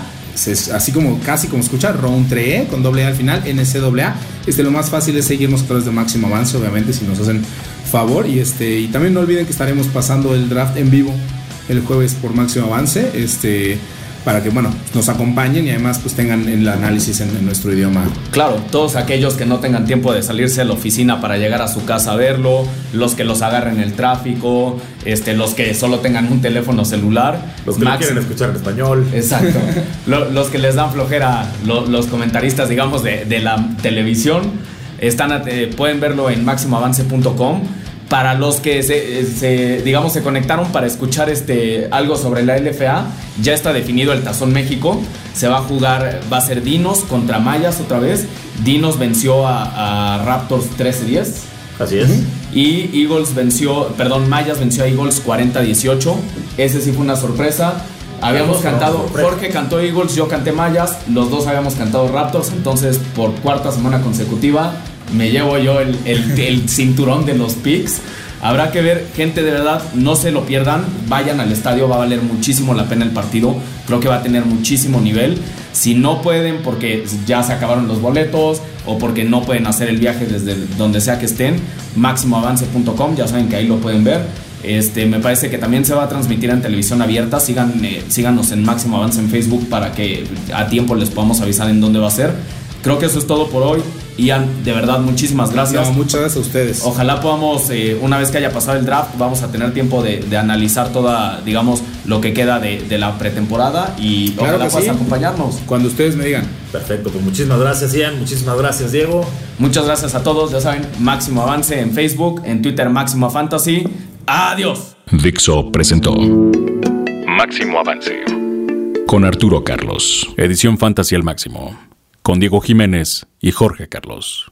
[SPEAKER 3] así como casi como escuchar, Roundtree e, con doble A al final, NCAA. Este, lo más fácil es seguirnos a través de Máximo Avance, obviamente, si nos hacen favor. Y, este, y también no olviden que estaremos pasando el draft en vivo el jueves por Máximo Avance. Este para que bueno nos acompañen y además pues tengan el análisis en, nuestro idioma.
[SPEAKER 2] Claro, todos aquellos que no tengan tiempo de salirse de la oficina para llegar a su casa a verlo, los que los agarren el tráfico, este, los que solo tengan un teléfono celular,
[SPEAKER 4] los que no quieren escuchar en español.
[SPEAKER 2] Exacto. los que les dan flojera, los comentaristas digamos de, la televisión, están pueden verlo en máximoavance.com para los que se, digamos, se conectaron para escuchar este, algo sobre la LFA, ya está definido el Tazón México. Se va a jugar, va a ser Dinos contra Mayas otra vez. Dinos venció a, Raptors 13-10.
[SPEAKER 4] Así es.
[SPEAKER 2] Y Eagles venció, perdón, Mayas venció a Eagles 40-18. Ese sí fue una sorpresa. Habíamos cantado, Jorge cantó Eagles, yo canté Mayas, los dos habíamos cantado Raptors, entonces por cuarta semana consecutiva me llevo yo el, el, cinturón de los picks. Habrá que ver, gente de verdad, no se lo pierdan, vayan al estadio, va a valer muchísimo la pena el partido, creo que va a tener muchísimo nivel. Si no pueden porque ya se acabaron los boletos o porque no pueden hacer el viaje desde donde sea que estén, máximoavance.com, ya saben que ahí lo pueden ver. Este, me parece que también se va a transmitir en televisión abierta. Sigan, eh, síganos en Máximo Avance en Facebook para que a tiempo les podamos avisar en dónde va a ser. Creo que eso es todo por hoy. Ian, de verdad, muchísimas gracias.
[SPEAKER 3] muchas gracias a ustedes.
[SPEAKER 2] Ojalá podamos, eh, una vez que haya pasado el draft, vamos a tener tiempo de, analizar toda, digamos, lo que queda de, la pretemporada y
[SPEAKER 3] claro ojalá puedas acompañarnos. Cuando ustedes me digan.
[SPEAKER 4] Perfecto, pues muchísimas gracias, Ian. Muchísimas gracias, Diego.
[SPEAKER 2] Muchas gracias a todos. Ya saben, Máximo Avance en Facebook, en Twitter, Máximo Fantasy. Adiós.
[SPEAKER 1] Dixo presentó Máximo Avance con Arturo Carlos. Edición Fantasy al máximo con Diego Jiménez y Jorge Carlos.